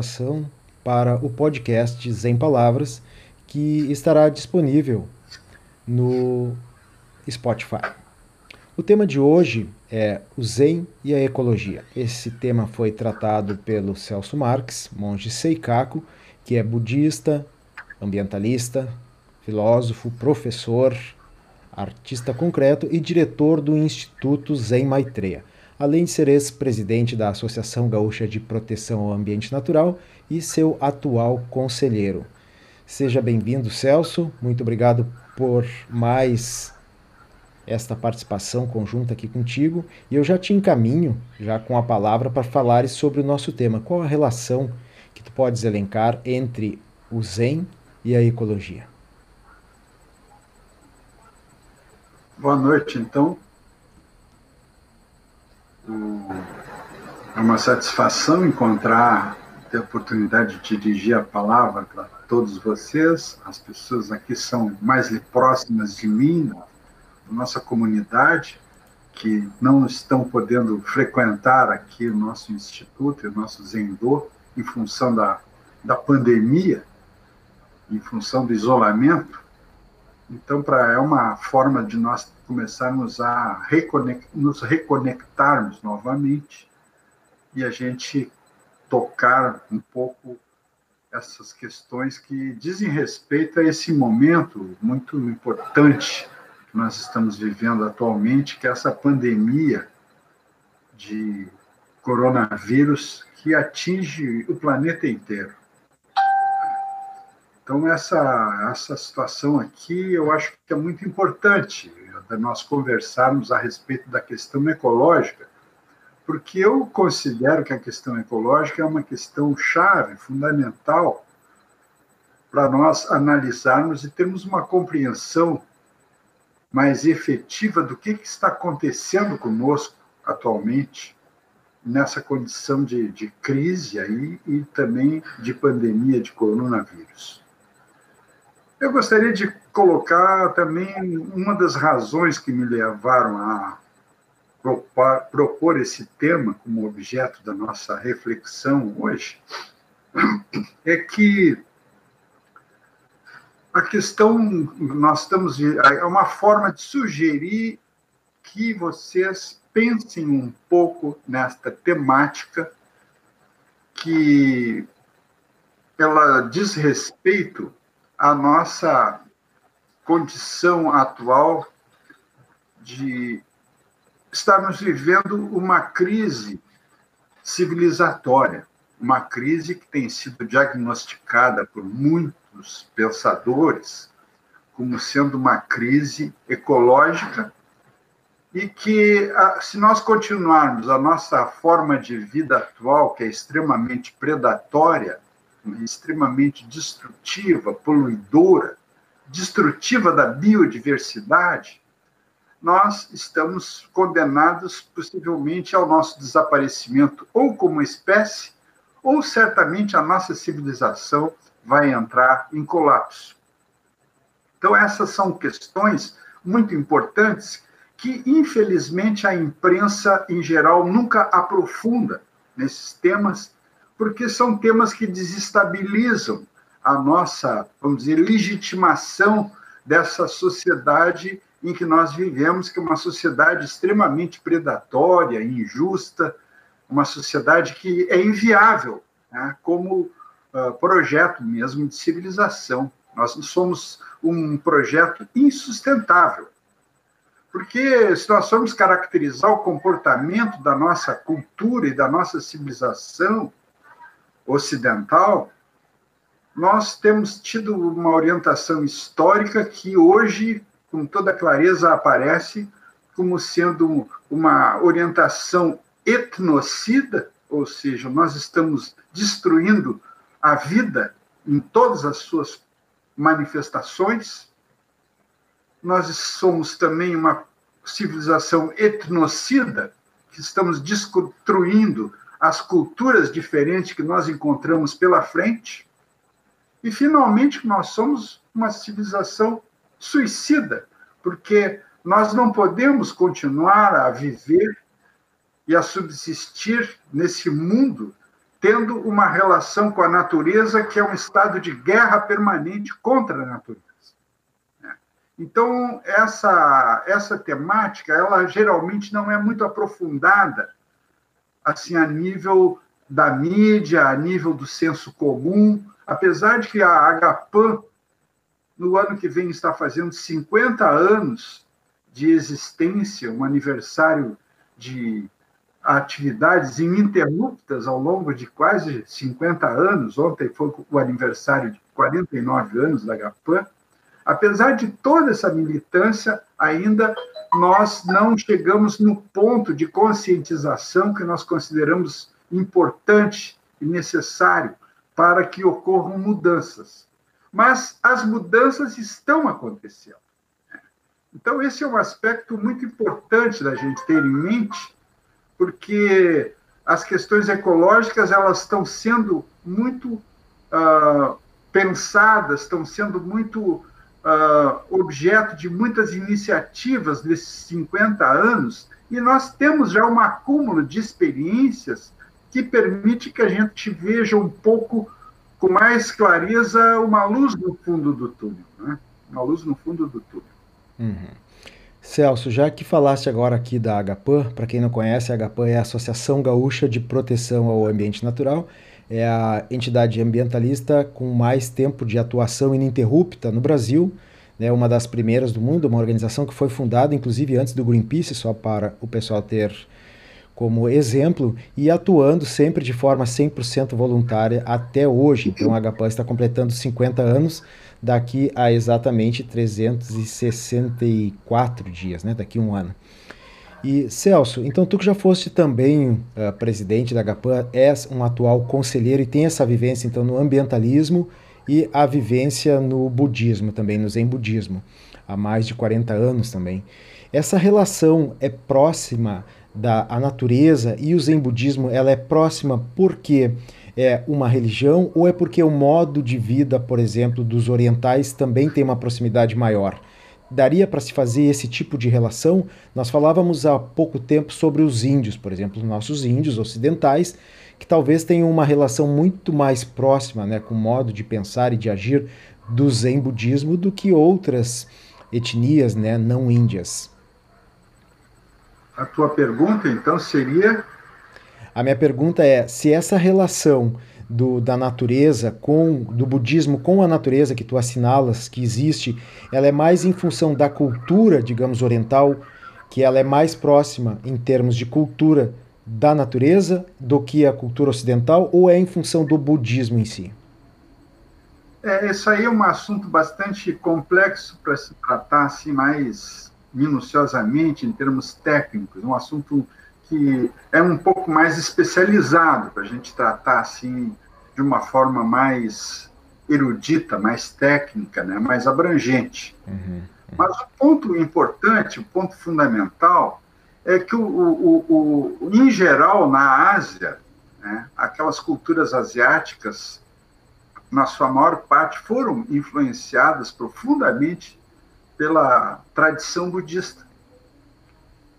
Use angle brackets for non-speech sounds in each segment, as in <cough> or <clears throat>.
gravação para o podcast Zen Palavras, que estará disponível no Spotify. O tema de hoje é o Zen e a ecologia. Esse tema foi tratado pelo Celso Marx, monge Seikaku, que é budista, ambientalista, filósofo, professor, artista concreto e diretor do Instituto Zen Maitreya além de ser ex-presidente da Associação Gaúcha de Proteção ao Ambiente Natural e seu atual conselheiro. Seja bem-vindo, Celso. Muito obrigado por mais esta participação conjunta aqui contigo. E eu já te encaminho, já com a palavra, para falares sobre o nosso tema. Qual a relação que tu podes elencar entre o Zen e a ecologia? Boa noite, então. É uma satisfação encontrar, ter a oportunidade de dirigir a palavra para todos vocês. As pessoas aqui são mais próximas de mim, da nossa comunidade, que não estão podendo frequentar aqui o nosso instituto, o nosso Zendô, em função da, da pandemia, em função do isolamento. Então, pra, é uma forma de nós começarmos a reconect, nos reconectarmos novamente e a gente tocar um pouco essas questões que dizem respeito a esse momento muito importante que nós estamos vivendo atualmente, que é essa pandemia de coronavírus que atinge o planeta inteiro. Então, essa, essa situação aqui eu acho que é muito importante nós conversarmos a respeito da questão ecológica, porque eu considero que a questão ecológica é uma questão chave, fundamental, para nós analisarmos e termos uma compreensão mais efetiva do que, que está acontecendo conosco atualmente nessa condição de, de crise aí e também de pandemia de coronavírus. Eu gostaria de colocar também uma das razões que me levaram a propor, esse tema como objeto da nossa reflexão hoje, é que a questão, nós estamos, é uma forma de sugerir que vocês pensem um pouco nesta temática que ela diz respeito a nossa condição atual de estarmos vivendo uma crise civilizatória, uma crise que tem sido diagnosticada por muitos pensadores como sendo uma crise ecológica e que, se nós continuarmos a nossa forma de vida atual, que é extremamente predatória, extremamente destrutiva, poluidora, destrutiva da biodiversidade, nós estamos condenados possivelmente ao nosso desaparecimento, ou como espécie, ou certamente a nossa civilização vai entrar em colapso. Então, essas são questões muito importantes que, infelizmente, a imprensa em geral nunca aprofunda nesses temas porque são temas que desestabilizam a nossa, vamos dizer, legitimação dessa sociedade em que nós vivemos, que é uma sociedade extremamente predatória, injusta, uma sociedade que é inviável né, como uh, projeto mesmo de civilização. Nós somos um projeto insustentável. Porque se nós formos caracterizar o comportamento da nossa cultura e da nossa civilização, ocidental, nós temos tido uma orientação histórica que hoje, com toda clareza, aparece como sendo uma orientação etnocida, ou seja, nós estamos destruindo a vida em todas as suas manifestações. Nós somos também uma civilização etnocida, que estamos destruindo as culturas diferentes que nós encontramos pela frente. E, finalmente, nós somos uma civilização suicida, porque nós não podemos continuar a viver e a subsistir nesse mundo tendo uma relação com a natureza que é um estado de guerra permanente contra a natureza. Então, essa, essa temática, ela geralmente não é muito aprofundada, assim, a nível da mídia, a nível do senso comum, apesar de que a Agapan, no ano que vem, está fazendo 50 anos de existência, um aniversário de atividades ininterruptas ao longo de quase 50 anos. Ontem foi o aniversário de 49 anos da GAPAN. Apesar de toda essa militância, ainda nós não chegamos no ponto de conscientização que nós consideramos importante e necessário para que ocorram mudanças. Mas as mudanças estão acontecendo. Então, esse é um aspecto muito importante da gente ter em mente, porque as questões ecológicas elas estão sendo muito uh, pensadas, estão sendo muito uh, objeto de muitas iniciativas nesses 50 anos, e nós temos já um acúmulo de experiências que permite que a gente veja um pouco com mais clareza uma luz no fundo do túnel, né? uma luz no fundo do túnel. Uhum. Celso, já que falaste agora aqui da Agapan, para quem não conhece, a Agapan é a Associação Gaúcha de Proteção ao Ambiente Natural, é a entidade ambientalista com mais tempo de atuação ininterrupta no Brasil, né, uma das primeiras do mundo, uma organização que foi fundada inclusive antes do Greenpeace, só para o pessoal ter como exemplo, e atuando sempre de forma 100% voluntária até hoje. Então a Agapan está completando 50 anos daqui a exatamente 364 dias, né? daqui a um ano. E Celso, então tu que já foste também uh, presidente da GAPAN, és um atual conselheiro e tem essa vivência então no ambientalismo e a vivência no budismo também, no Zen budismo, há mais de 40 anos também. Essa relação é próxima da a natureza e o Zen budismo, ela é próxima porque é uma religião ou é porque o modo de vida, por exemplo, dos orientais também tem uma proximidade maior? Daria para se fazer esse tipo de relação? Nós falávamos há pouco tempo sobre os índios, por exemplo, nossos índios ocidentais, que talvez tenham uma relação muito mais próxima né, com o modo de pensar e de agir do Zen budismo do que outras etnias né, não índias. A tua pergunta, então, seria a minha pergunta é se essa relação do, da natureza com do budismo com a natureza que tu assinalas que existe, ela é mais em função da cultura, digamos, oriental, que ela é mais próxima em termos de cultura da natureza do que a cultura ocidental, ou é em função do budismo em si? É, isso aí é um assunto bastante complexo para se tratar assim mais minuciosamente em termos técnicos, um assunto que é um pouco mais especializado para a gente tratar assim de uma forma mais erudita, mais técnica, né, mais abrangente. Uhum, uhum. Mas o ponto importante, o ponto fundamental, é que, o, o, o, em geral, na Ásia, né, aquelas culturas asiáticas, na sua maior parte, foram influenciadas profundamente pela tradição budista.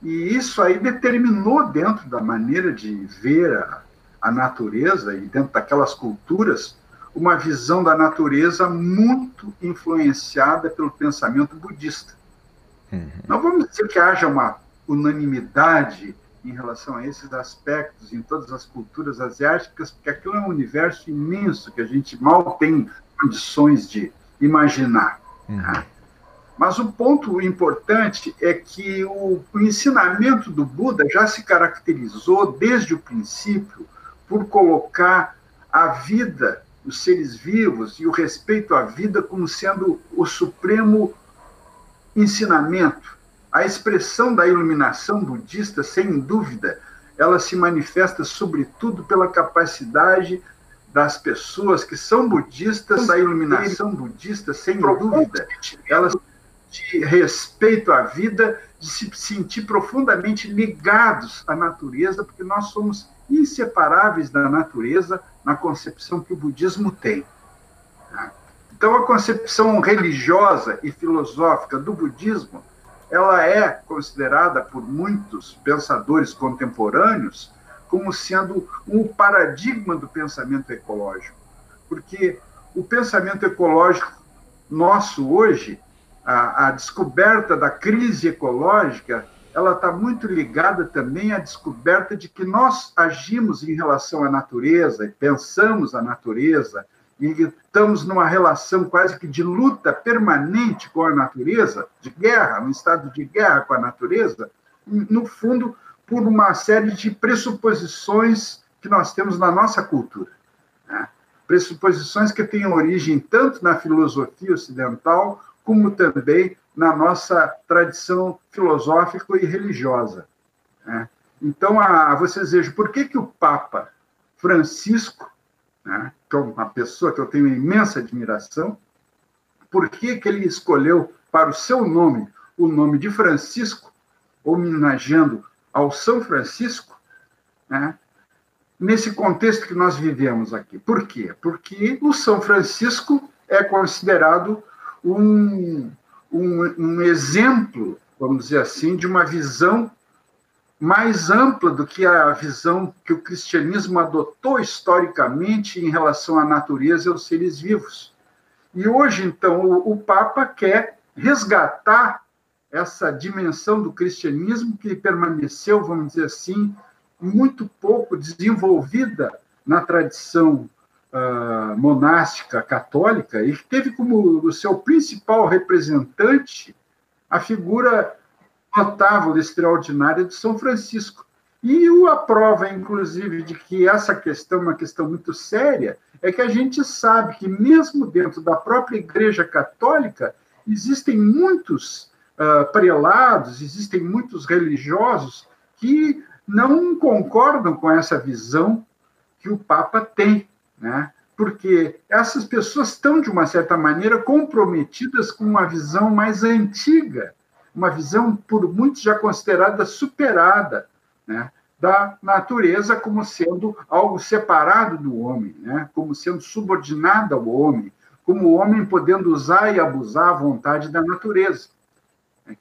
E isso aí determinou, dentro da maneira de ver a, a natureza e dentro daquelas culturas, uma visão da natureza muito influenciada pelo pensamento budista. Uhum. Não vamos dizer que haja uma unanimidade em relação a esses aspectos em todas as culturas asiáticas, porque aquilo é um universo imenso que a gente mal tem condições de imaginar. Uhum. Tá? Mas o ponto importante é que o, o ensinamento do Buda já se caracterizou desde o princípio por colocar a vida, os seres vivos e o respeito à vida como sendo o supremo ensinamento. A expressão da iluminação budista, sem dúvida, ela se manifesta sobretudo pela capacidade das pessoas que são budistas, da iluminação budista, sem dúvida, elas de respeito à vida, de se sentir profundamente ligados à natureza, porque nós somos inseparáveis da natureza na concepção que o budismo tem. Tá? Então, a concepção religiosa e filosófica do budismo, ela é considerada por muitos pensadores contemporâneos como sendo um paradigma do pensamento ecológico. Porque o pensamento ecológico nosso hoje, a, a descoberta da crise ecológica, ela está muito ligada também à descoberta de que nós agimos em relação à natureza, pensamos a natureza, e estamos numa relação quase que de luta permanente com a natureza, de guerra, um estado de guerra com a natureza, no fundo, por uma série de pressuposições que nós temos na nossa cultura. Né? Pressuposições que têm origem tanto na filosofia ocidental, como também na nossa tradição filosófica e religiosa. Né? Então, a, vocês vejam, por que, que o Papa Francisco, né, que é uma pessoa que eu tenho imensa admiração, por que, que ele escolheu para o seu nome o nome de Francisco, homenageando ao São Francisco, né, nesse contexto que nós vivemos aqui. Por quê? Porque o São Francisco é considerado um, um, um exemplo, vamos dizer assim, de uma visão mais ampla do que a visão que o cristianismo adotou historicamente em relação à natureza e aos seres vivos. E hoje, então, o, o Papa quer resgatar essa dimensão do cristianismo que permaneceu, vamos dizer assim, muito pouco desenvolvida na tradição uh, monástica católica e teve como o seu principal representante a figura notável, extraordinária de São Francisco. E a prova, inclusive, de que essa questão é uma questão muito séria é que a gente sabe que, mesmo dentro da própria Igreja Católica, existem muitos uh, prelados, existem muitos religiosos que não concordam com essa visão que o Papa tem né? porque essas pessoas estão, de uma certa maneira, comprometidas com uma visão mais antiga, uma visão, por muitos, já considerada superada, né? da natureza como sendo algo separado do homem, né? como sendo subordinada ao homem, como o homem podendo usar e abusar à vontade da natureza.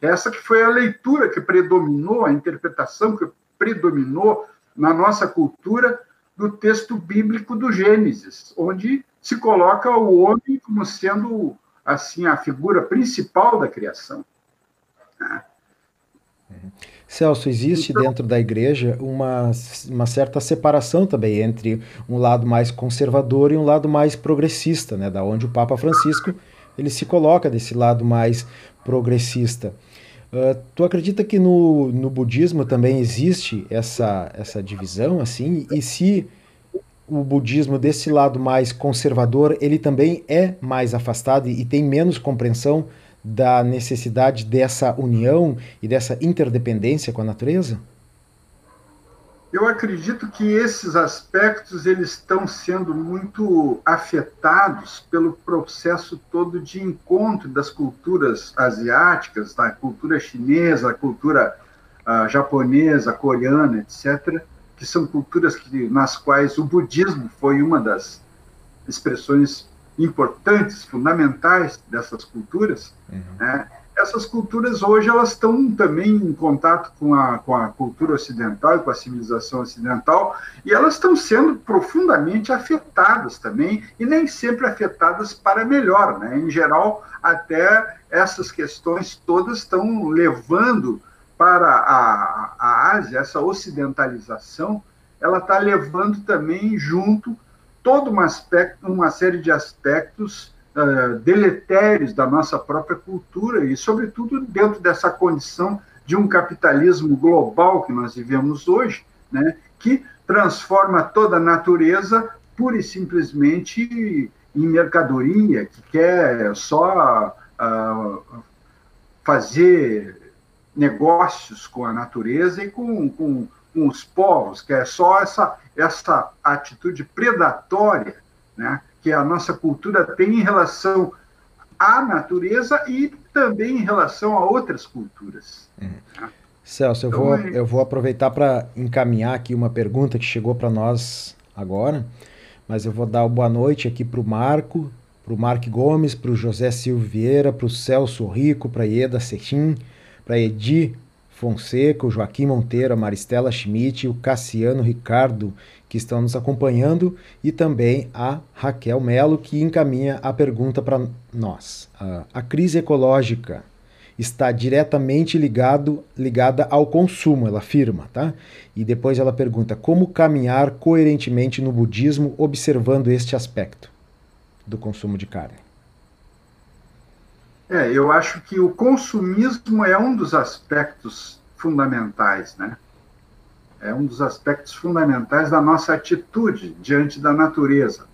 Essa que foi a leitura que predominou, a interpretação que predominou na nossa cultura do texto bíblico do Gênesis, onde se coloca o homem como sendo assim a figura principal da criação. Celso, existe então, dentro da igreja uma, uma certa separação também entre um lado mais conservador e um lado mais progressista, né? Da onde o Papa Francisco ele se coloca desse lado mais progressista. Uh, tu acredita que no, no budismo também existe essa, essa divisão, assim? E se o budismo desse lado mais conservador, ele também é mais afastado e tem menos compreensão da necessidade dessa união e dessa interdependência com a natureza? Eu acredito que esses aspectos eles estão sendo muito afetados pelo processo todo de encontro das culturas asiáticas, da cultura chinesa, a cultura uh, japonesa, coreana, etc., que são culturas que, nas quais o budismo foi uma das expressões importantes, fundamentais dessas culturas. Uhum. Né? Essas culturas hoje elas estão também em contato com a, com a cultura ocidental e com a civilização ocidental e elas estão sendo profundamente afetadas também e nem sempre afetadas para melhor, né? Em geral, até essas questões todas estão levando para a, a Ásia essa ocidentalização, ela está levando também junto todo um aspecto, uma série de aspectos uh, deletérios da nossa própria cultura e, sobretudo, dentro dessa condição de um capitalismo global que nós vivemos hoje, né, que transforma toda a natureza pura e simplesmente em mercadoria, que quer só uh, fazer negócios com a natureza e com, com, com os povos, que é só essa, essa atitude predatória né, que a nossa cultura tem em relação à natureza e também em relação a outras culturas. Uhum. Celso, eu, então, vou, é eu vou aproveitar para encaminhar aqui uma pergunta que chegou para nós agora, mas eu vou dar boa noite aqui para o Marco, para o Mark Gomes, para o José Silveira, para o Celso Rico, para a Ieda Cetim, para Edi Fonseca, o Joaquim Monteiro, a Maristela Schmidt, o Cassiano Ricardo, que estão nos acompanhando, e também a Raquel Melo, que encaminha a pergunta para nós. A crise ecológica está diretamente ligado, ligada ao consumo, ela afirma, tá? E depois ela pergunta como caminhar coerentemente no budismo observando este aspecto do consumo de carne. É, eu acho que o consumismo é um dos aspectos fundamentais, né? É um dos aspectos fundamentais da nossa atitude diante da natureza.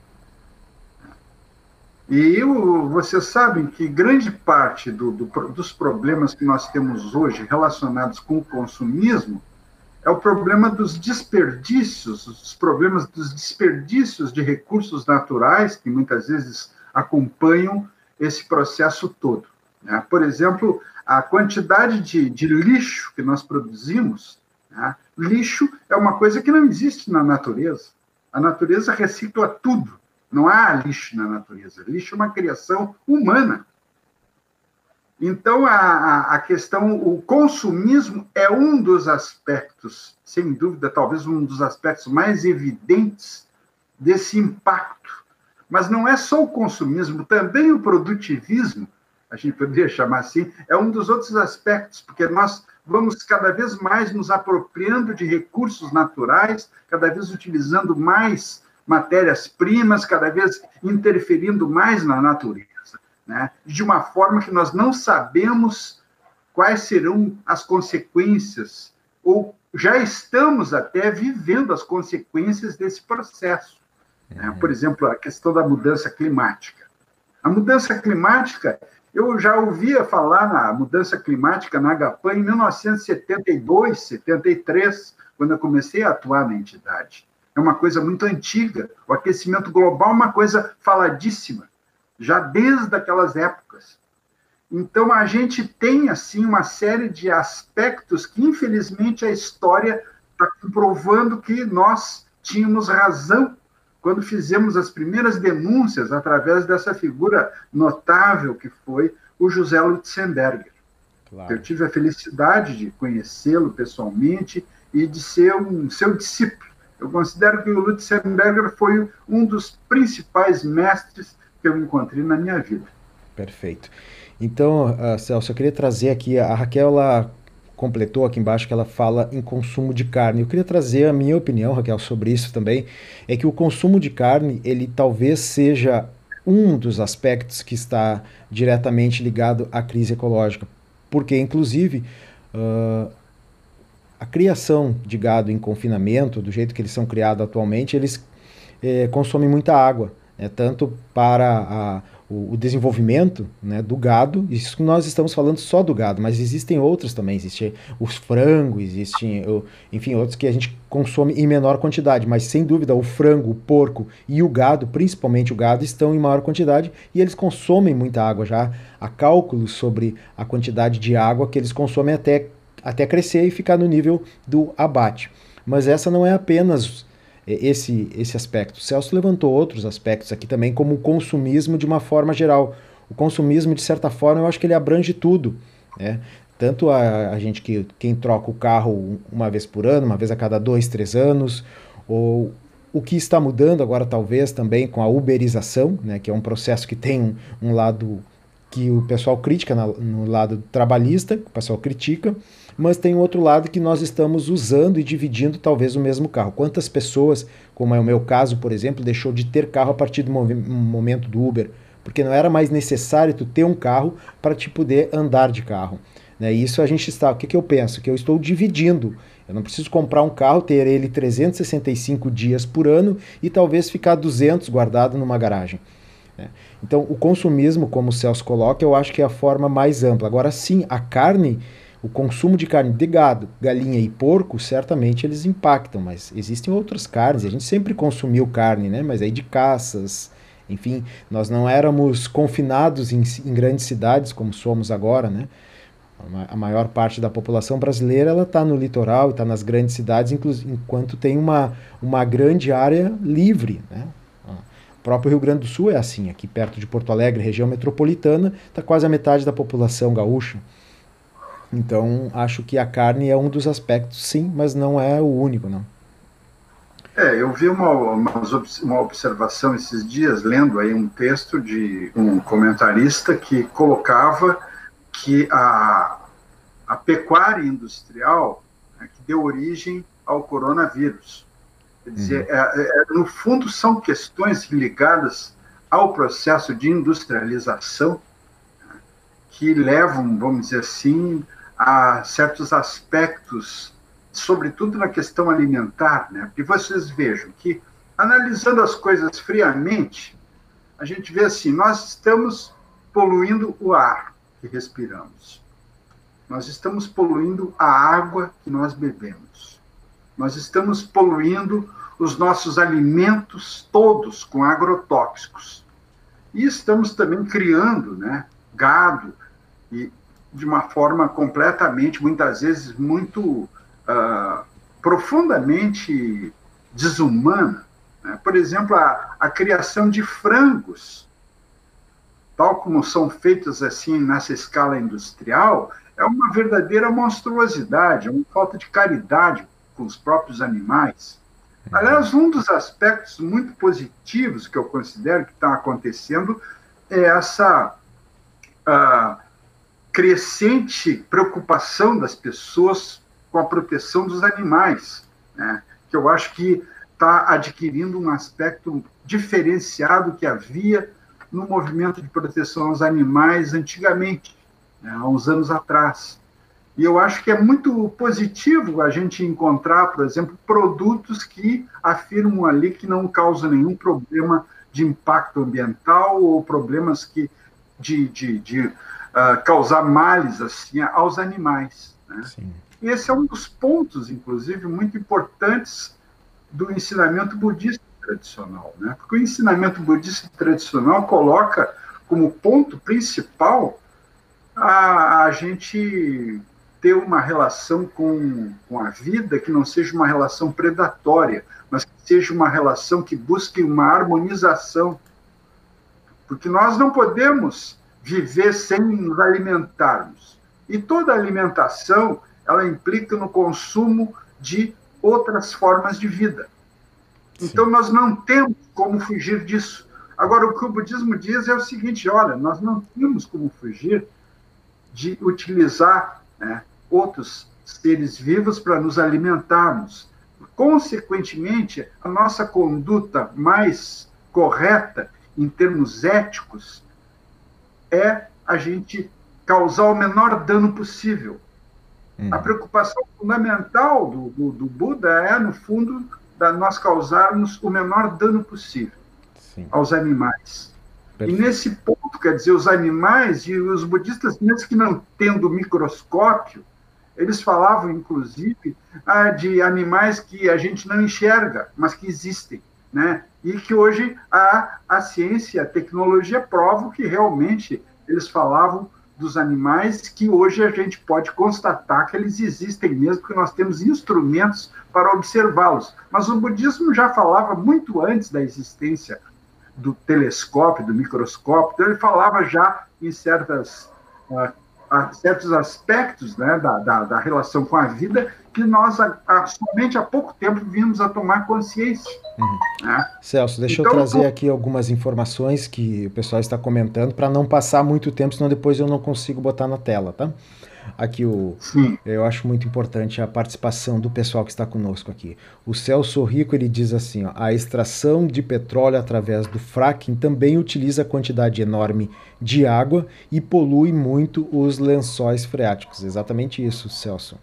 E eu, vocês sabem que grande parte do, do, dos problemas que nós temos hoje relacionados com o consumismo é o problema dos desperdícios, os problemas dos desperdícios de recursos naturais que muitas vezes acompanham esse processo todo. Né? Por exemplo, a quantidade de, de lixo que nós produzimos, né? lixo é uma coisa que não existe na natureza. A natureza recicla tudo. Não há lixo na natureza. Lixo é uma criação humana. Então, a, a, questão, o consumismo é um dos aspectos, sem dúvida, talvez um dos aspectos mais evidentes desse impacto. Mas não é só o consumismo, também o produtivismo, a gente poderia chamar assim, é um dos outros aspectos, porque nós vamos cada vez mais nos apropriando de recursos naturais, cada vez utilizando mais matérias-primas, cada vez interferindo mais na natureza né, de uma forma que nós não sabemos quais serão as consequências, ou já estamos até vivendo as consequências desse processo. Né? Uhum. Por exemplo, a questão da mudança climática. A mudança climática, eu já ouvia falar na mudança climática na Agapan em 1972, 73, quando eu comecei a atuar na entidade. É uma coisa muito antiga. O aquecimento global é uma coisa faladíssima já desde aquelas épocas. Então, a gente tem, assim, uma série de aspectos que, infelizmente, a história está comprovando que nós tínhamos razão quando fizemos as primeiras denúncias através dessa figura notável que foi o José Lutzenberger. Claro. Eu tive a felicidade de conhecê-lo pessoalmente e de ser um seu discípulo. Eu considero que o Lutzenberger foi um dos principais mestres que eu encontrei na minha vida. Perfeito. Então, uh, Celso, eu queria trazer aqui, a Raquel ela completou aqui embaixo que ela fala em consumo de carne. Eu queria trazer a minha opinião, Raquel, sobre isso também, é que o consumo de carne, ele talvez seja um dos aspectos que está diretamente ligado à crise ecológica, porque inclusive uh, a criação de gado em confinamento, do jeito que eles são criados atualmente, eles eh, consomem muita água né, tanto para a, o, desenvolvimento né, do gado, isso nós estamos falando só do gado, mas existem outros também, existe os frangos, existem, enfim, outros que a gente consome em menor quantidade, mas sem dúvida o frango, o porco e o gado, principalmente o gado, estão em maior quantidade. E eles consomem muita água, já. Há cálculos sobre a quantidade de água que eles consomem até, até crescer e ficar no nível do abate. Mas essa não é apenas esse, esse aspecto. Celso levantou outros aspectos aqui também, como o consumismo de uma forma geral. O consumismo, de certa forma, eu acho que ele abrange tudo. Né? Tanto a, a gente que quem troca o carro uma vez por ano, uma vez a cada dois, três anos, ou o que está mudando agora, talvez, também com a uberização, né, que é um processo que tem um, um lado que o pessoal critica na, no lado trabalhista, o pessoal critica, mas tem outro lado que nós estamos usando e dividindo talvez o mesmo carro. Quantas pessoas, como é o meu caso, por exemplo, deixou de ter carro a partir do momento do Uber? Porque não era mais necessário tu ter um carro para te poder andar de carro. Né? Isso a gente está. O que, que eu penso? Que eu estou dividindo. Eu não preciso comprar um carro, ter ele 365 dias por ano e talvez ficar 200 guardado numa garagem. Né? Então, o consumismo, como o Celso coloca, eu acho que é a forma mais ampla. Agora, sim, a carne o consumo de carne de gado, galinha e porco, certamente eles impactam, mas existem outras carnes, a gente sempre consumiu carne, né? Mas aí de caças, enfim, nós não éramos confinados em, em grandes cidades como somos agora, né? A maior parte da população brasileira ela está no litoral, está nas grandes cidades, enquanto tem uma, uma grande área livre, né? O próprio Rio Grande do Sul é assim, aqui perto de Porto Alegre, região metropolitana, está quase a metade da população gaúcha. Então, acho que a carne é um dos aspectos, sim, mas não é o único, não. É, eu vi uma, uma, observação esses dias, lendo aí um texto de um comentarista que colocava que a, a pecuária industrial né, que deu origem ao coronavírus. Quer dizer, uhum. é, é, no fundo, são questões ligadas ao processo de industrialização né, que levam, vamos dizer assim, a certos aspectos sobretudo na questão alimentar, né? Porque vocês vejam que, analisando as coisas friamente, a gente vê assim: nós estamos poluindo o ar que respiramos, nós estamos poluindo a água que nós bebemos, nós estamos poluindo os nossos alimentos todos com agrotóxicos. E estamos também criando né, gado e de uma forma completamente, muitas vezes, muito uh, profundamente desumana. Né? Por exemplo, a, a criação de frangos, tal como são feitos assim nessa escala industrial, é uma verdadeira monstruosidade, é uma falta de caridade com os próprios animais. Aliás, um dos aspectos muito positivos que eu considero que está acontecendo é essa uh, crescente preocupação das pessoas com a proteção dos animais, né? que eu acho que está adquirindo um aspecto diferenciado que havia no movimento de proteção aos animais antigamente, né? há uns anos atrás. E eu acho que é muito positivo a gente encontrar, por exemplo, produtos que afirmam ali que não causam nenhum problema de impacto ambiental ou problemas que de, de, de uh, causar males assim aos animais. Né? Sim. Esse é um dos pontos, inclusive, muito importantes do ensinamento budista tradicional, né? Porque o ensinamento budista tradicional coloca como ponto principal a, a gente ter uma relação com, com a vida que não seja uma relação predatória, mas que seja uma relação que busque uma harmonização. Porque nós não podemos viver sem nos alimentarmos. E toda alimentação ela implica no consumo de outras formas de vida. Sim. Então, nós não temos como fugir disso. Agora, o que o budismo diz é o seguinte: olha, nós não temos como fugir de utilizar né, outros seres vivos para nos alimentarmos. Consequentemente, a nossa conduta mais correta, em termos éticos, é a gente causar o menor dano possível Hum. A preocupação fundamental do, do, do, Buda é, no fundo, da nós causarmos o menor dano possível Sim. aos animais. Perfeito. E nesse ponto, quer dizer, os animais e os budistas, mesmo que não tendo microscópio, eles falavam, inclusive, ah, de animais que a gente não enxerga, mas que existem, né? E que hoje a, a ciência, a tecnologia provam que realmente eles falavam dos animais que hoje a gente pode constatar que eles existem mesmo, porque nós temos instrumentos para observá-los. Mas o budismo já falava muito antes da existência do telescópio, do microscópio, então ele falava já em certas, uh, certos aspectos né, da, da, da, relação com a vida que nós a, a, somente há pouco tempo vimos a tomar consciência. Uhum. Né? Celso, deixa então, eu trazer aqui algumas informações que o pessoal está comentando para não passar muito tempo, senão depois eu não consigo botar na tela, tá? Aqui o, Sim. eu acho muito importante a participação do pessoal que está conosco aqui. O Celso Rico ele diz assim: ó, a extração de petróleo através do fracking também utiliza quantidade enorme de água e polui muito os lençóis freáticos. Exatamente isso, Celso.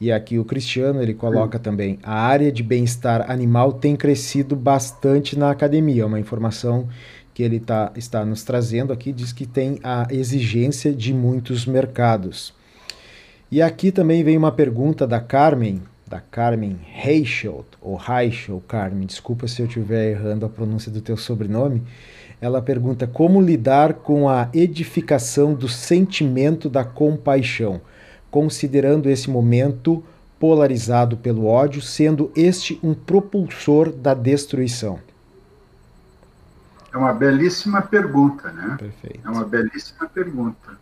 E aqui o Cristiano ele coloca também: a área de bem-estar animal tem crescido bastante na academia. Uma informação que ele tá, está nos trazendo aqui diz que tem a exigência de muitos mercados. E aqui também vem uma pergunta da Carmen, da Carmen Reichelt, ou Reichelt, Carmen, desculpa se eu estiver errando a pronúncia do teu sobrenome. Ela pergunta como lidar com a edificação do sentimento da compaixão considerando esse momento polarizado pelo ódio, sendo este um propulsor da destruição? É uma belíssima pergunta, né? Perfeito. É uma belíssima pergunta.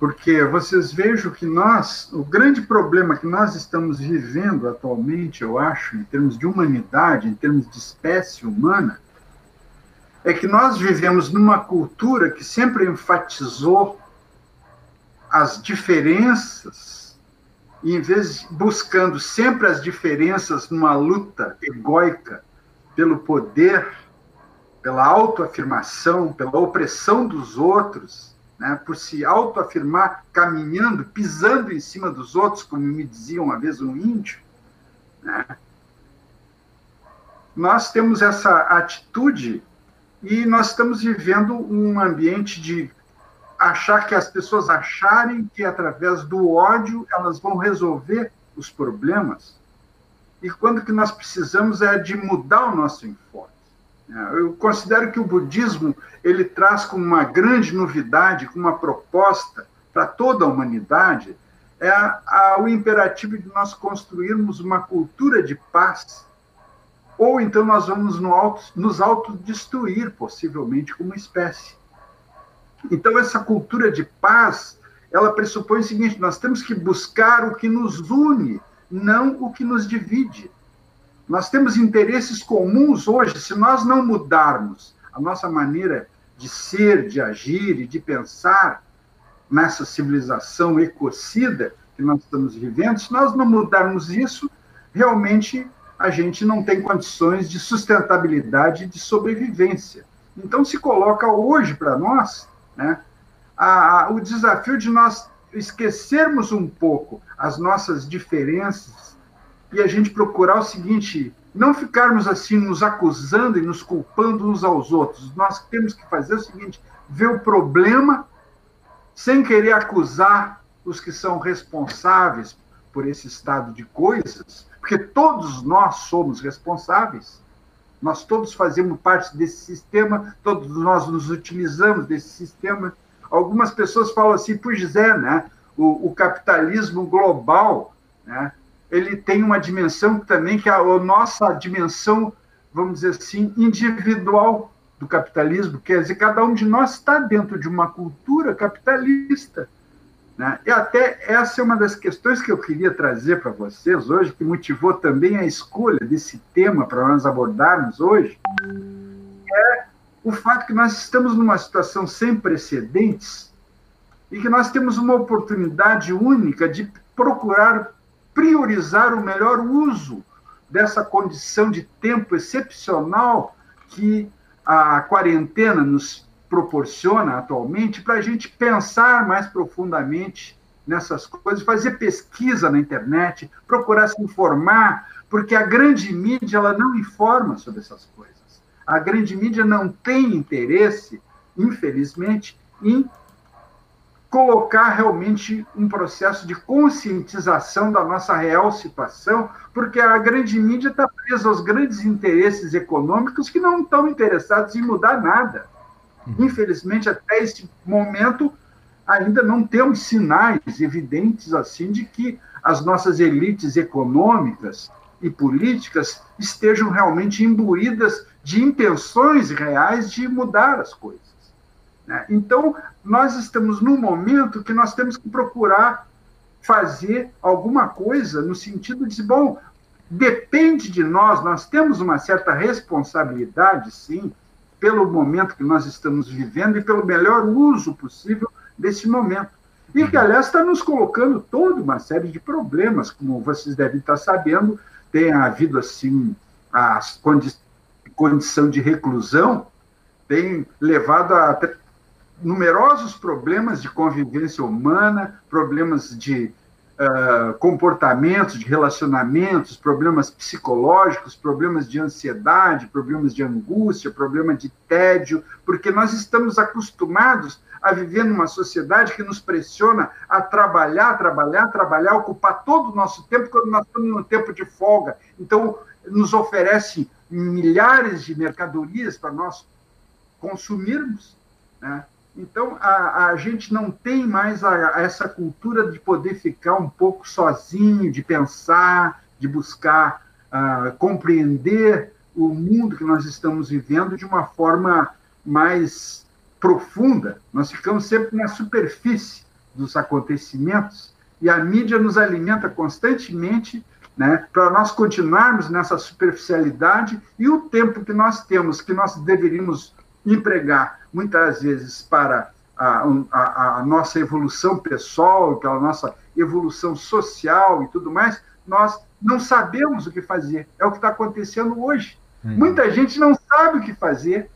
Porque vocês vejam que nós, o grande problema que nós estamos vivendo atualmente, eu acho, em termos de humanidade, em termos de espécie humana, é que nós vivemos numa cultura que sempre enfatizou as diferenças, e em vez de buscando sempre as diferenças numa luta egóica pelo poder, pela autoafirmação, pela opressão dos outros, né, por se autoafirmar caminhando, pisando em cima dos outros, como me dizia uma vez um índio, né, nós temos essa atitude e nós estamos vivendo um ambiente de achar que as pessoas acharem que através do ódio elas vão resolver os problemas. E quando que nós precisamos é de mudar o nosso enfoque. Eu considero que o budismo ele traz como uma grande novidade, como uma proposta para toda a humanidade, é a, a, o imperativo de nós construirmos uma cultura de paz, ou então nós vamos no auto, nos autodestruir, possivelmente, como espécie. Então, essa cultura de paz, ela pressupõe o seguinte: nós temos que buscar o que nos une, não o que nos divide. Nós temos interesses comuns hoje, se nós não mudarmos a nossa maneira de ser, de agir e de pensar nessa civilização ecocida que nós estamos vivendo, se nós não mudarmos isso, realmente a gente não tem condições de sustentabilidade e de sobrevivência. Então, se coloca hoje para nós né, a, a, o desafio de nós esquecermos um pouco as nossas diferenças e a gente procurar o seguinte: não ficarmos assim nos acusando e nos culpando uns aos outros. Nós temos que fazer o seguinte: ver o problema sem querer acusar os que são responsáveis por esse estado de coisas, porque todos nós somos responsáveis. Nós todos fazemos parte desse sistema, todos nós nos utilizamos desse sistema. Algumas pessoas falam assim, pois é, né? O, o capitalismo global, né? Ele tem uma dimensão também que é a nossa dimensão, vamos dizer assim, individual do capitalismo, quer dizer, cada um de nós está dentro de uma cultura capitalista. Né? E até essa é uma das questões que eu queria trazer para vocês hoje, que motivou também a escolha desse tema para nós abordarmos hoje, é o fato que nós estamos numa situação sem precedentes e que nós temos uma oportunidade única de procurar priorizar o melhor uso dessa condição de tempo excepcional que a quarentena nos proporciona atualmente para a gente pensar mais profundamente nessas coisas, fazer pesquisa na internet, procurar se informar, porque a grande mídia ela não informa sobre essas coisas. A grande mídia não tem interesse, infelizmente, em colocar realmente um processo de conscientização da nossa real situação, porque a grande mídia está presa aos grandes interesses econômicos que não estão interessados em mudar nada. Uhum. Infelizmente, até esse momento, ainda não temos sinais evidentes assim de que as nossas elites econômicas e políticas estejam realmente imbuídas de intenções reais de mudar as coisas. Né? Então, nós estamos num momento que nós temos que procurar fazer alguma coisa no sentido de, bom, depende de nós, nós temos uma certa responsabilidade, sim, pelo momento que nós estamos vivendo e pelo melhor uso possível desse momento. E que, aliás, está nos colocando toda uma série de problemas, como vocês devem estar sabendo, tem havido, assim, a condi condição de reclusão, tem levado a numerosos problemas de convivência humana, problemas de uh, comportamentos, de relacionamentos, problemas psicológicos, problemas de ansiedade, problemas de angústia, problema de tédio, porque nós estamos acostumados a viver numa sociedade que nos pressiona a trabalhar, trabalhar, trabalhar, ocupar todo o nosso tempo quando nós estamos num tempo de folga. Então, nos oferece milhares de mercadorias para nós consumirmos, né? Então, a, a gente não tem mais a, a essa cultura de poder ficar um pouco sozinho, de pensar, de buscar uh, compreender o mundo que nós estamos vivendo de uma forma mais profunda. Nós ficamos sempre na superfície dos acontecimentos e a mídia nos alimenta constantemente né, para nós continuarmos nessa superficialidade e o tempo que nós temos, que nós deveríamos empregar muitas vezes para a, a, a nossa evolução pessoal, pela nossa evolução social e tudo mais, nós não sabemos o que fazer. É o que está acontecendo hoje. Uhum. Muita gente não sabe o que fazer,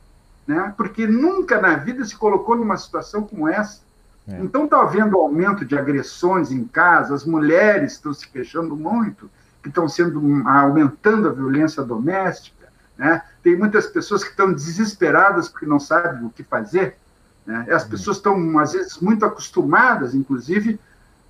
né? porque nunca na vida se colocou numa situação como essa. É. Então está havendo aumento de agressões em casa, as mulheres estão se queixando muito, que estão sendo aumentando a violência doméstica, né? Tem muitas pessoas que estão desesperadas porque não sabem o que fazer, né? As uhum. pessoas estão às vezes muito acostumadas, inclusive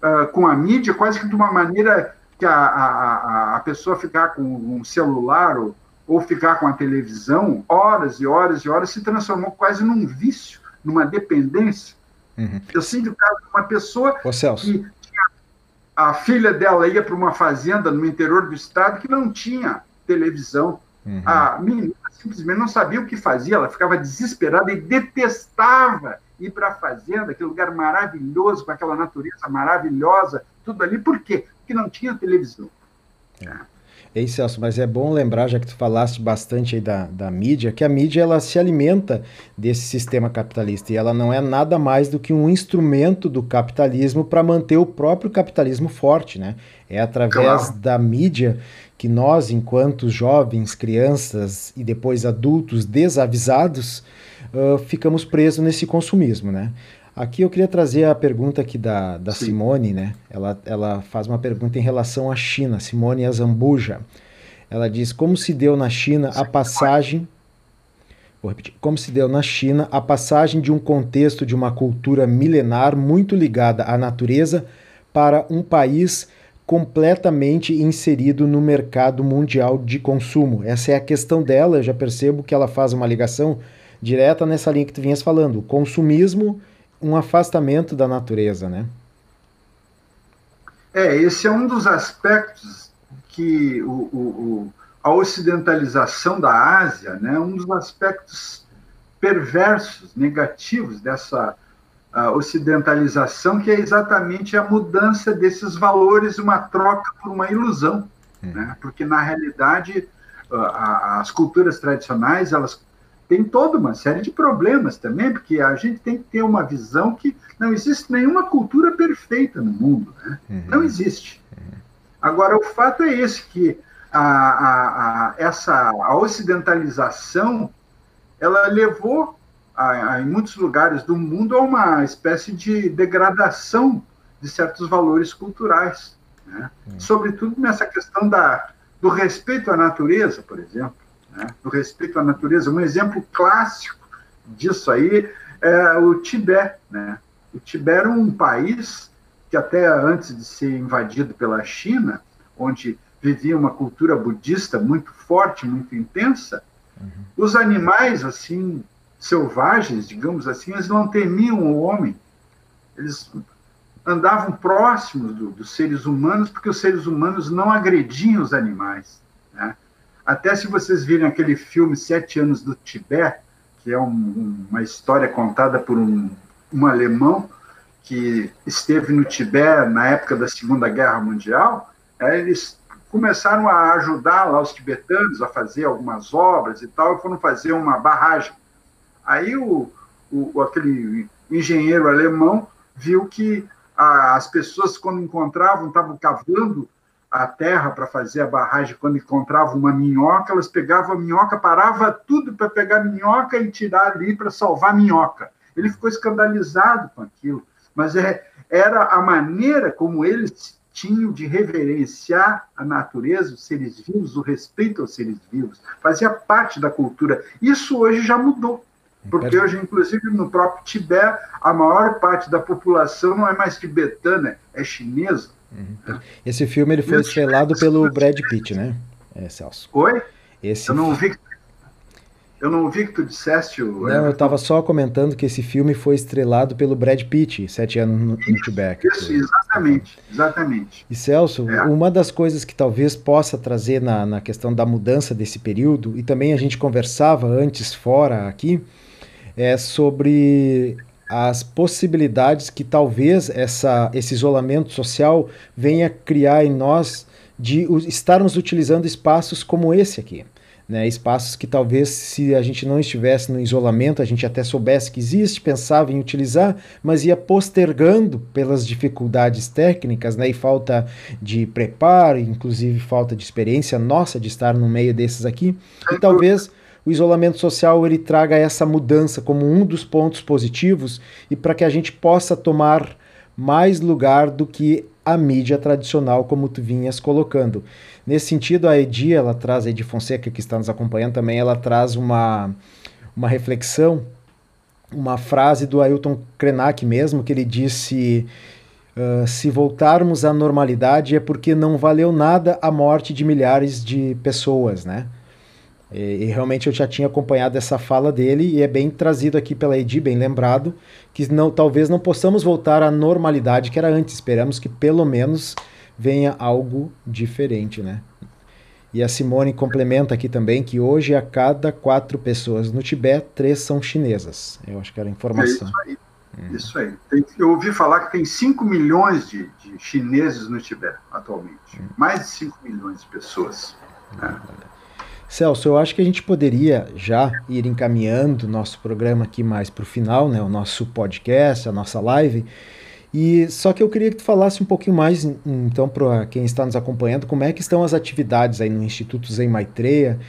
uh, com a mídia, quase que de uma maneira que a, a, a pessoa ficar com um celular ou, ou ficar com a televisão horas e horas e horas se transformou quase num vício, numa dependência. Uhum. Eu sinto o caso de uma pessoa Ô, que a filha dela ia para uma fazenda no interior do estado que não tinha televisão. Uhum. A menina simplesmente não sabia o que fazia, ela ficava desesperada e detestava ir para a fazenda, aquele lugar maravilhoso, com aquela natureza maravilhosa, tudo ali. Por quê? Porque não tinha televisão. É. Ei, Celso, mas é bom lembrar, já que tu falaste bastante aí da, da mídia, que a mídia ela se alimenta desse sistema capitalista e ela não é nada mais do que um instrumento do capitalismo para manter o próprio capitalismo forte, né? É através claro. da mídia que nós, enquanto jovens, crianças e depois adultos desavisados, uh, ficamos presos nesse consumismo, né? Aqui eu queria trazer a pergunta aqui da, da Simone, né? Ela, ela faz uma pergunta em relação à China, Simone Azambuja. Ela diz como se deu na China a passagem. Vou repetir. Como se deu na China a passagem de um contexto de uma cultura milenar muito ligada à natureza para um país completamente inserido no mercado mundial de consumo. Essa é a questão dela, eu já percebo que ela faz uma ligação direta nessa linha que tu vinhas falando. Consumismo um afastamento da natureza, né? É, esse é um dos aspectos que o, o, o, a ocidentalização da Ásia, né, um dos aspectos perversos, negativos dessa ocidentalização, que é exatamente a mudança desses valores, uma troca por uma ilusão, hum. né? porque na realidade as culturas tradicionais elas tem toda uma série de problemas também, porque a gente tem que ter uma visão que não existe nenhuma cultura perfeita no mundo. Né? Uhum. Não existe. Uhum. Agora, o fato é esse, que a, a, a essa a ocidentalização ela levou, a, a, em muitos lugares do mundo, a uma espécie de degradação de certos valores culturais. Né? Sobretudo nessa questão da, do respeito à natureza, por exemplo né, do respeito à natureza. Um exemplo clássico disso aí é o Tibete. Né? O Tibete era um país que até antes de ser invadido pela China, onde vivia uma cultura budista muito forte, muito intensa, uhum. os animais assim selvagens, digamos assim, eles não temiam o homem. Eles andavam próximos do, dos seres humanos porque os seres humanos não agrediam os animais. Né? Até se vocês virem aquele filme Sete Anos do Tibete, que é um, uma história contada por um, um alemão que esteve no Tibete na época da Segunda Guerra Mundial, é, eles começaram a ajudar lá os tibetanos a fazer algumas obras e tal, e foram fazer uma barragem. Aí o, o aquele engenheiro alemão viu que a, as pessoas, quando encontravam, estavam cavando a terra para fazer a barragem, quando encontravam uma minhoca, elas pegavam a minhoca, parava tudo para pegar a minhoca e tirar ali para salvar a minhoca. Ele ficou escandalizado com aquilo, mas é, era a maneira como eles tinham de reverenciar a natureza, os seres vivos, o respeito aos seres vivos, fazia parte da cultura. Isso hoje já mudou. Porque hoje, inclusive, no próprio Tibete, a maior parte da população não é mais tibetana, é chinesa. Uhum. Esse filme ele foi estrelado pelo Brad Pitt, né, é, Celso? Oi? Esse... Eu não ouvi eu não ouvi que tu disseste o. Não, eu estava só comentando que esse filme foi estrelado pelo Brad Pitt, Sete Anos no, no Tibete. Isso, exatamente, exatamente. E Celso, é. uma das coisas que talvez possa trazer na, na questão da mudança desse período, e também a gente conversava antes fora aqui, é sobre as possibilidades que talvez essa, esse isolamento social venha criar em nós de estarmos utilizando espaços como esse aqui. Né, espaços que talvez se a gente não estivesse no isolamento, a gente até soubesse que existe, pensava em utilizar, mas ia postergando pelas dificuldades técnicas né, e falta de preparo, inclusive falta de experiência nossa de estar no meio desses aqui. E talvez o isolamento social ele traga essa mudança como um dos pontos positivos e para que a gente possa tomar mais lugar do que a mídia tradicional, como tu vinhas colocando. Nesse sentido, a Edi, ela traz, a Edi Fonseca, que está nos acompanhando também, ela traz uma, uma reflexão, uma frase do Ailton Krenak mesmo, que ele disse... Uh, se voltarmos à normalidade é porque não valeu nada a morte de milhares de pessoas, né? E, e, realmente eu já tinha acompanhado essa fala dele e é bem trazido aqui pela Edi, bem lembrado, que não, talvez não possamos voltar à normalidade que era antes. Esperamos que pelo menos venha algo diferente, né? E a Simone complementa aqui também que hoje a cada quatro pessoas no Tibete, três são chinesas. Eu acho que era informação. É isso aí. Hum. Isso aí. Tem, eu ouvi falar que tem 5 milhões de, de, chineses no Tibete atualmente. Hum. Mais de 5 milhões de pessoas. Hum. Né? Celso, eu acho que a gente poderia já ir encaminhando nosso programa aqui mais para o final, né, o nosso podcast, a nossa live. E só que eu queria que tu falasse um pouquinho mais, então, para quem está nos acompanhando, como é que estão as atividades aí no Instituto Zen Maitreya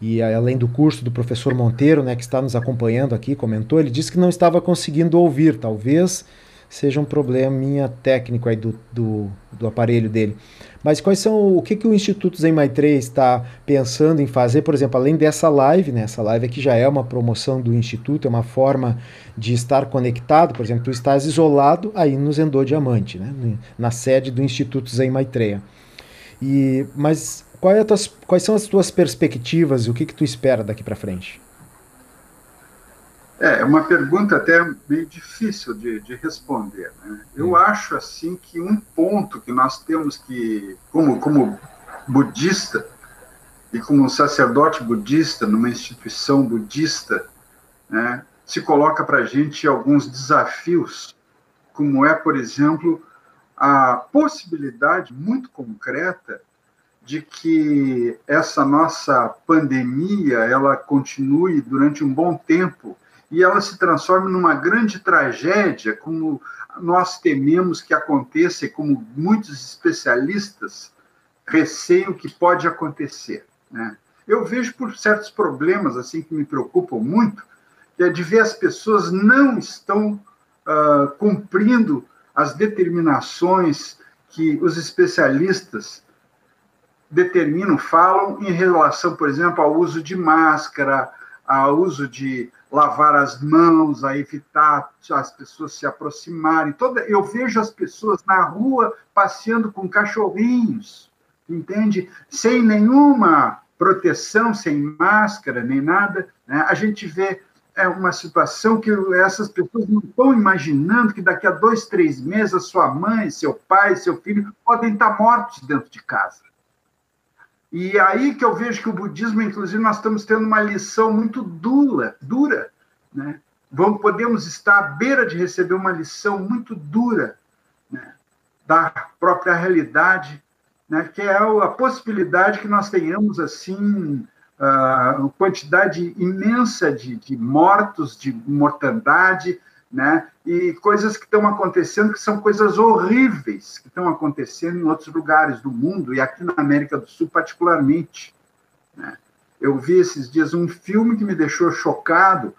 e além do curso do professor Monteiro, né, que está nos acompanhando aqui, comentou, ele disse que não estava conseguindo ouvir, talvez seja um probleminha técnico aí do, do, do aparelho dele. Mas quais são o que, que o Instituto Zen Maitreya está pensando em fazer, por exemplo, além dessa live, né? Essa live aqui já é uma promoção do Instituto, é uma forma de estar conectado. Por exemplo, tu estás isolado aí no Zendô Diamante, né? Na sede do Instituto Zen Maitreya. E, mas quais, é quais são as tuas perspectivas e o que, que tu espera daqui para frente? É, é uma pergunta até meio difícil de, de responder. Né? Eu hum. acho assim que um ponto que nós temos que, como, como budista e como sacerdote budista numa instituição budista, né, se coloca para a gente alguns desafios, como é, por exemplo, a possibilidade muito concreta de que essa nossa pandemia ela continue durante um bom tempo e ela se transforma numa grande tragédia, como nós tememos que aconteça e como muitos especialistas receiam que pode acontecer. Né? Eu vejo por certos problemas assim que me preocupam muito, que é de ver as pessoas não estão uh, cumprindo as determinações que os especialistas determinam, falam em relação, por exemplo, ao uso de máscara, ao uso de lavar as mãos, a evitar as pessoas se aproximarem. Toda, eu vejo as pessoas na rua passeando com cachorrinhos, entende? Sem nenhuma proteção, sem máscara, nem nada. Né? A gente vê é uma situação que essas pessoas não estão imaginando que daqui a dois, três meses a sua mãe, seu pai, seu filho podem estar mortos dentro de casa. E aí que eu vejo que o budismo, inclusive, nós estamos tendo uma lição muito dura, dura, né? Vamos, podemos estar à beira de receber uma lição muito dura né? da própria realidade, né? que é a possibilidade que nós tenhamos assim uh, quantidade imensa de, de mortos, de mortandade, né? E coisas que estão acontecendo que são coisas horríveis que estão acontecendo em outros lugares do mundo e aqui na América do Sul particularmente. Né? Eu vi esses dias um filme que me deixou chocado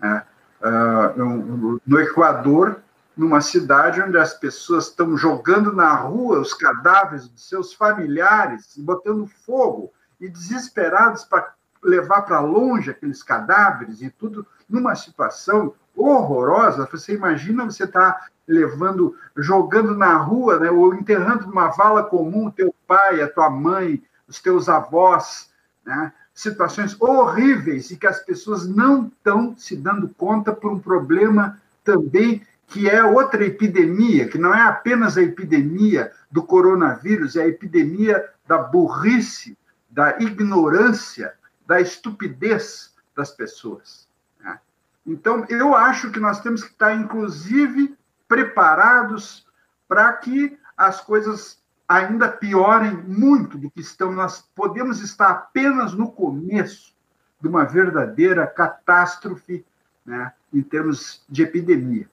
né? uh, no Equador, numa cidade onde as pessoas estão jogando na rua os cadáveres de seus familiares, botando fogo e desesperados para levar para longe aqueles cadáveres e tudo numa situação horrorosa. Você imagina você tá levando, jogando na rua, né, ou enterrando numa vala comum teu pai, a tua mãe, os teus avós, né? Situações horríveis e que as pessoas não estão se dando conta por um problema também que é outra epidemia, que não é apenas a epidemia do coronavírus, é a epidemia da burrice, da ignorância, da estupidez das pessoas. Então, eu acho que nós temos que estar, inclusive, preparados para que as coisas ainda piorem muito do que estão. Nós podemos estar apenas no começo de uma verdadeira catástrofe né, em termos de epidemia.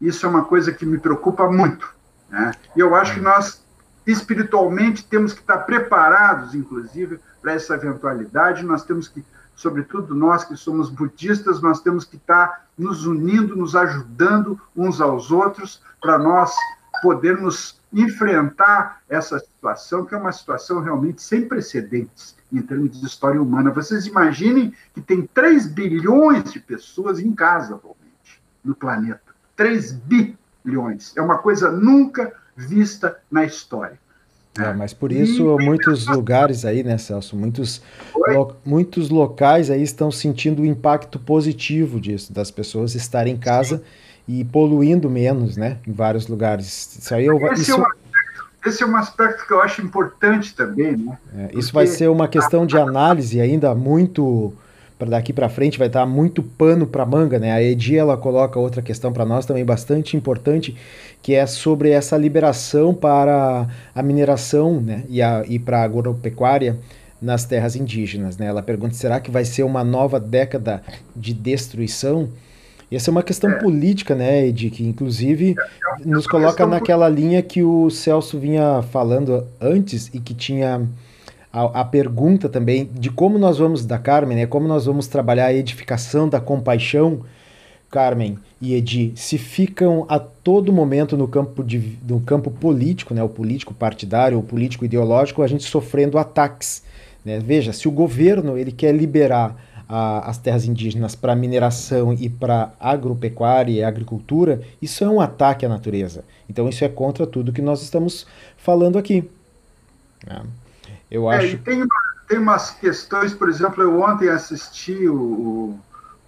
Isso é uma coisa que me preocupa muito. Né? E eu acho que nós, espiritualmente, temos que estar preparados, inclusive, para essa eventualidade. Nós temos que, sobretudo nós que somos budistas, nós temos que estar nos unindo, nos ajudando uns aos outros, para nós podermos enfrentar essa situação, que é uma situação realmente sem precedentes em termos de história humana. Vocês imaginem que tem 3 bilhões de pessoas em casa atualmente no planeta. 3 bilhões. É uma coisa nunca vista na história. É, mas por isso muitos lugares aí, né, Celso, muitos, lo, muitos locais aí estão sentindo o impacto positivo disso, das pessoas estarem em casa e poluindo menos, né, em vários lugares. Isso aí eu, esse, isso... é um aspecto, esse é um aspecto que eu acho importante também, né? É, isso vai ser uma questão de análise ainda muito para daqui para frente vai estar muito pano para manga, né? A Edi ela coloca outra questão para nós também bastante importante, que é sobre essa liberação para a mineração, né? E, a, e para a agropecuária nas terras indígenas, né? Ela pergunta: será que vai ser uma nova década de destruição? Essa é uma questão é. política, né, Edi, que inclusive é, é nos coloca naquela linha que o Celso vinha falando antes e que tinha a, a, pergunta também de como nós vamos, da Carmen, né, como nós vamos trabalhar a edificação da compaixão, Carmen e Edi, se ficam a todo momento no campo, de, no campo político, né, o político partidário, o político ideológico, a gente sofrendo ataques. Né? Veja, se o governo ele quer liberar as terras indígenas para mineração e para agropecuária e agricultura, isso é um ataque à natureza. Então isso é contra tudo que nós estamos falando aqui. Né? Eu é, acho. Tem, tem umas questões, por exemplo, eu ontem assisti o,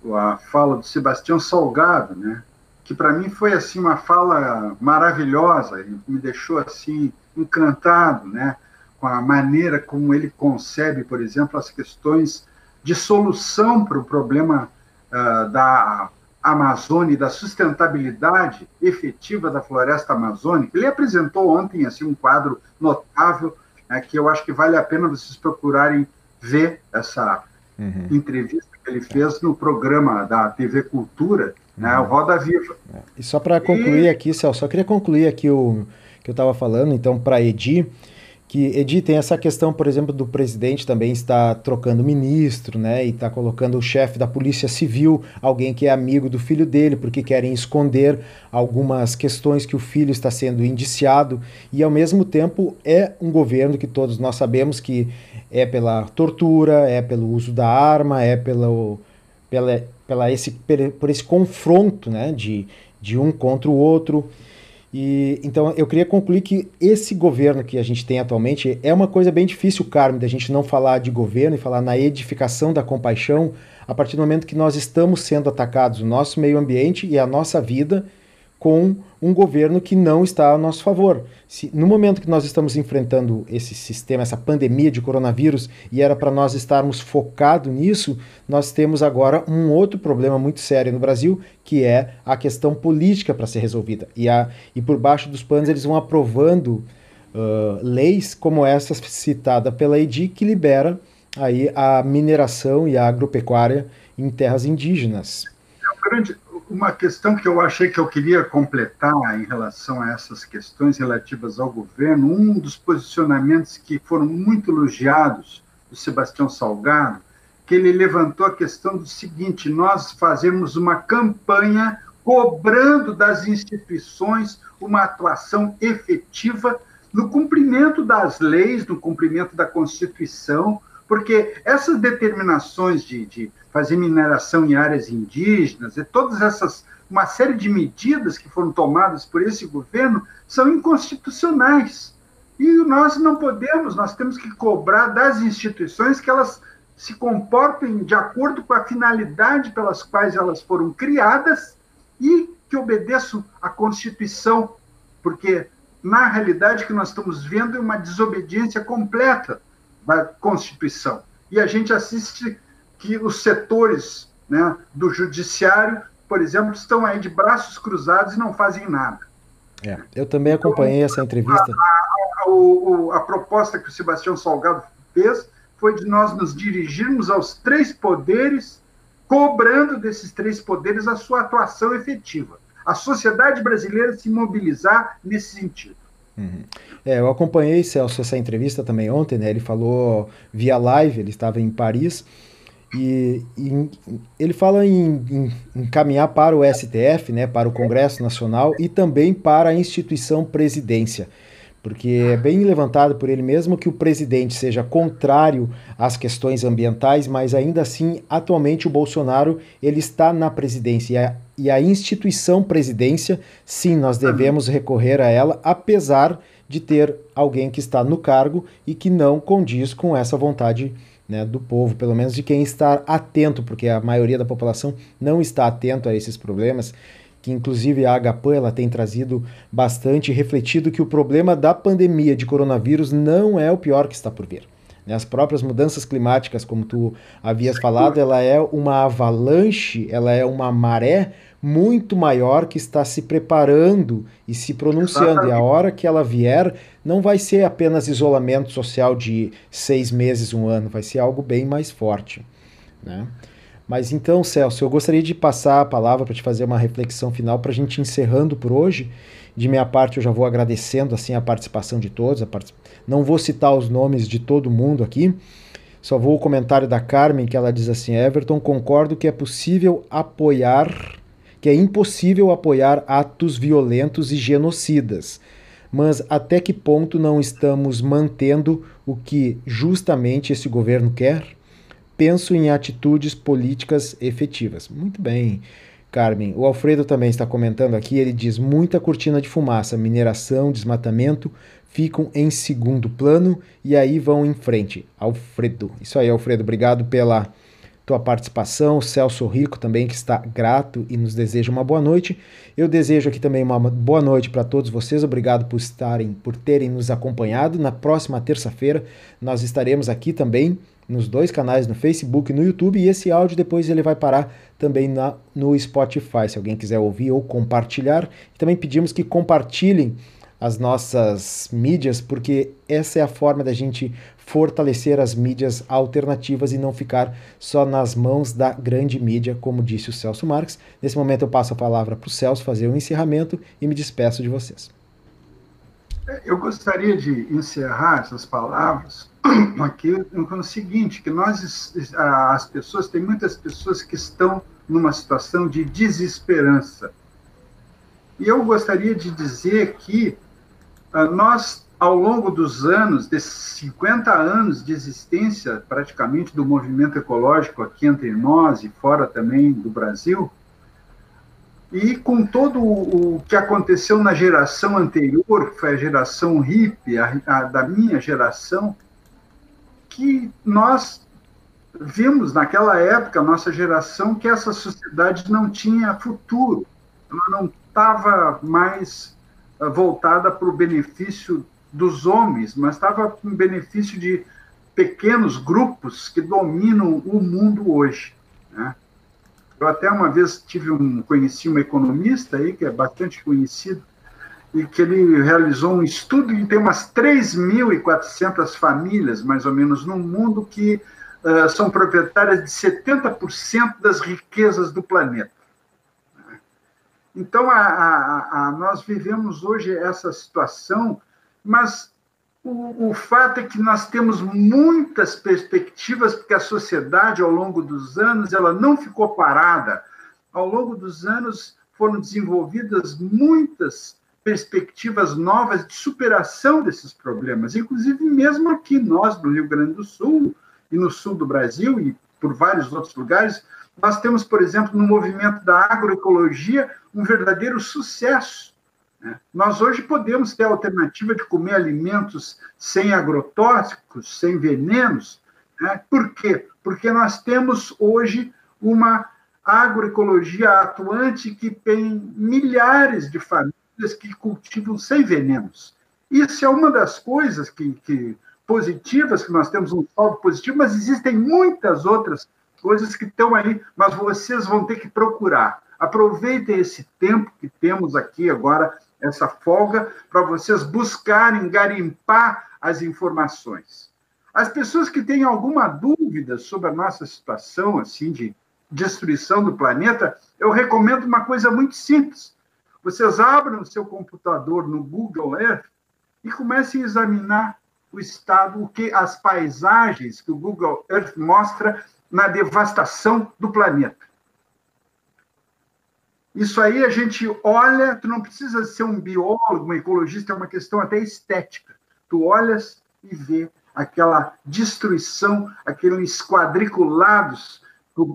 o a fala do Sebastião Salgado, né? Que para mim foi assim uma fala maravilhosa, me deixou assim encantado, né? Com a maneira como ele concebe, por exemplo, as questões de solução para o problema uh, da Amazônia e da sustentabilidade efetiva da floresta amazônica. Ele apresentou ontem assim um quadro notável né, que eu acho que vale a pena vocês procurarem ver essa uhum. entrevista que ele fez no programa da TV Cultura, né, uhum. Roda Viva. É. E só para concluir e... aqui, Celso, só queria concluir aqui o que eu estava falando, então, para Edi, que Edi tem essa questão, por exemplo, do presidente também está trocando ministro, né, e está colocando o chefe da Polícia Civil, alguém que é amigo do filho dele, porque querem esconder algumas questões que o filho está sendo indiciado, e ao mesmo tempo é um governo que todos nós sabemos que é pela tortura, é pelo uso da arma, é pelo, pela, pela esse, por esse confronto, né, de, de um contra o outro. E então eu queria concluir que esse governo que a gente tem atualmente é uma coisa bem difícil, Carmen, da gente não falar de governo e falar na edificação da compaixão a partir do momento que nós estamos sendo atacados, o nosso meio ambiente e a nossa vida com um governo que não está a nosso favor. Se, no momento que nós estamos enfrentando esse sistema, essa pandemia de coronavírus, e era para nós estarmos focados nisso, nós temos agora um outro problema muito sério no Brasil, que é a questão política para ser resolvida. E, a, e por baixo dos panos eles vão aprovando uh, leis como essa citada pela EDI, que libera aí a mineração e a agropecuária em terras indígenas. É um grande, uma questão que eu achei que eu queria completar em relação a essas questões relativas ao governo, um dos posicionamentos que foram muito elogiados do Sebastião Salgado, que ele levantou a questão do seguinte: nós fazemos uma campanha cobrando das instituições uma atuação efetiva no cumprimento das leis, no cumprimento da Constituição, porque essas determinações de, de fazer mineração em áreas indígenas, e todas essas, uma série de medidas que foram tomadas por esse governo são inconstitucionais. E nós não podemos, nós temos que cobrar das instituições que elas se comportem de acordo com a finalidade pelas quais elas foram criadas e que obedeçam à Constituição, porque na realidade o que nós estamos vendo é uma desobediência completa da Constituição. E a gente assiste que os setores né, do judiciário, por exemplo, estão aí de braços cruzados e não fazem nada. É, eu também acompanhei então, essa entrevista. A, a, a, a, proposta que o Sebastião Salgado fez foi de nós nos dirigirmos aos três poderes, cobrando desses três poderes a sua atuação efetiva. A sociedade brasileira se mobilizar nesse sentido. Uhum. É, eu acompanhei, Celso, essa entrevista também ontem, né? Ele falou via live, ele estava em Paris, e, e ele fala em, em, em, caminhar para o STF, né, para o Congresso Nacional e também para a instituição presidência. Porque é bem levantado por ele mesmo que o presidente seja contrário às questões ambientais, mas ainda assim, atualmente o Bolsonaro ele está na presidência. E a, instituição presidência, sim, nós devemos recorrer a ela, apesar de ter alguém que está no cargo e que não condiz com essa vontade né, do povo, pelo menos de quem está atento, porque a maioria da população não está atento a esses problemas, que inclusive a HPAN ela tem trazido bastante refletido que o problema da pandemia de coronavírus não é o pior que está por vir. Né. As próprias mudanças climáticas, como tu havias falado, ela é uma avalanche, ela é uma maré muito maior que está se preparando e se pronunciando. E a hora que ela vier, não vai ser apenas isolamento social de seis meses, um ano, vai ser algo bem mais forte. Né? Mas então, Celso, eu gostaria de passar a palavra para te fazer uma reflexão final para a gente encerrando por hoje. De minha parte, eu já vou agradecendo assim a participação de todos. Não vou citar os nomes de todo mundo aqui. Só vou o comentário da Carmen, que ela diz assim: Everton, concordo que é possível apoiar que é impossível apoiar atos violentos e genocidas. Mas até que ponto não estamos mantendo o que justamente esse governo quer? Penso em atitudes políticas efetivas. Muito bem, Carmen. O Alfredo também está comentando aqui. Ele diz: muita cortina de fumaça, mineração, desmatamento ficam em segundo plano e aí vão em frente. Alfredo. Isso aí, Alfredo. Obrigado pela tua participação, Celso Rico também, que está grato e nos deseja uma boa noite. Eu desejo aqui também uma boa noite para todos vocês. Obrigado por estarem, por terem nos acompanhado. Na próxima terça-feira nós estaremos aqui também nos dois canais, no Facebook e no YouTube, e esse áudio depois ele vai parar também na, no Spotify, se alguém quiser ouvir ou compartilhar. Também pedimos que compartilhem as nossas mídias, porque essa é a forma da gente fortalecer as mídias alternativas e não ficar só nas mãos da grande mídia, como disse o Celso Marques. Nesse momento eu passo a palavra para o Celso fazer o encerramento e me despeço de vocês. Eu gostaria de encerrar essas palavras <clears throat> aqui com o seguinte, que nós, as pessoas, tem muitas pessoas que estão numa situação de desesperança. E eu gostaria de dizer que uh, nós ao longo dos anos, desses 50 anos de existência, praticamente, do movimento ecológico aqui entre nós e fora também do Brasil, e com todo o que aconteceu na geração anterior, que foi a geração hippie, a, a, da minha geração, que nós vimos naquela época, nossa geração, que essa sociedade não tinha futuro, ela não estava mais eh, voltada para o benefício dos homens, mas estava em benefício de pequenos grupos que dominam o mundo hoje. Né? Eu até uma vez tive um conheci um economista aí que é bastante conhecido e que ele realizou um estudo e tem umas 3.400 famílias, mais ou menos, no mundo que uh, são proprietárias de 70% das riquezas do planeta. Então, a, a, a, nós vivemos hoje essa situação mas o, o, fato é que nós temos muitas perspectivas, porque a sociedade, ao longo dos anos, ela não ficou parada. Ao longo dos anos, foram desenvolvidas muitas perspectivas novas de superação desses problemas, inclusive mesmo aqui nós, no Rio Grande do Sul e no sul do Brasil e por vários outros lugares, nós temos, por exemplo, no movimento da agroecologia, um verdadeiro sucesso? Nós hoje podemos ter a alternativa de comer alimentos sem agrotóxicos, sem venenos. Né? Por quê? Porque nós temos hoje uma agroecologia atuante que tem milhares de famílias que cultivam sem venenos. Isso é uma das coisas que, que positivas, que nós temos um saldo positivo, mas existem muitas outras coisas que estão aí, mas vocês vão ter que procurar. Aproveitem esse tempo que temos aqui agora, essa folga, para vocês buscarem, garimpar as informações. As pessoas que têm alguma dúvida sobre a nossa situação, assim, de destruição do planeta, eu recomendo uma coisa muito simples. Vocês abram o seu computador no Google Earth e comecem a examinar o estado, o que as paisagens que o Google Earth mostra na devastação do planeta. Isso aí a gente olha, tu não precisa ser um biólogo, um ecologista, é uma questão até estética. Tu olhas e vê aquela destruição, aqueles quadriculados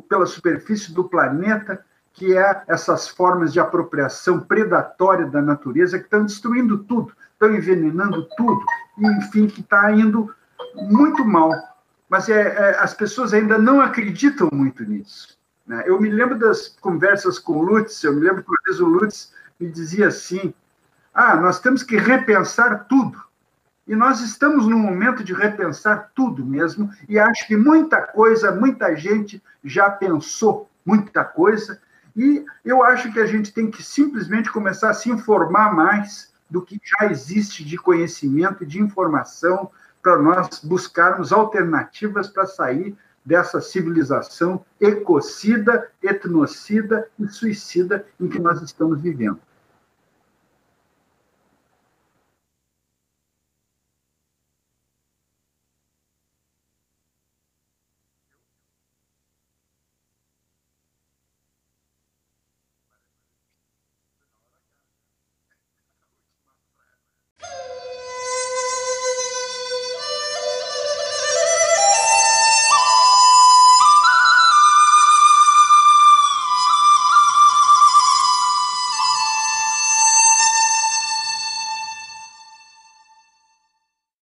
pela superfície do planeta, que é essas formas de apropriação predatória da natureza que estão destruindo tudo, estão envenenando tudo, e, enfim, que está indo muito mal. Mas é, é, as pessoas ainda não acreditam muito nisso. Né? Eu me lembro das conversas com o Lutz, eu me lembro que uma vez o Lutz me dizia assim: ah, nós temos que repensar tudo. E nós estamos num momento de repensar tudo mesmo, e acho que muita coisa, muita gente já pensou muita coisa, e eu acho que a gente tem que simplesmente começar a se informar mais do que já existe de conhecimento de informação para nós buscarmos alternativas para sair dessa civilização ecocida, etnocida e suicida em que nós estamos vivendo.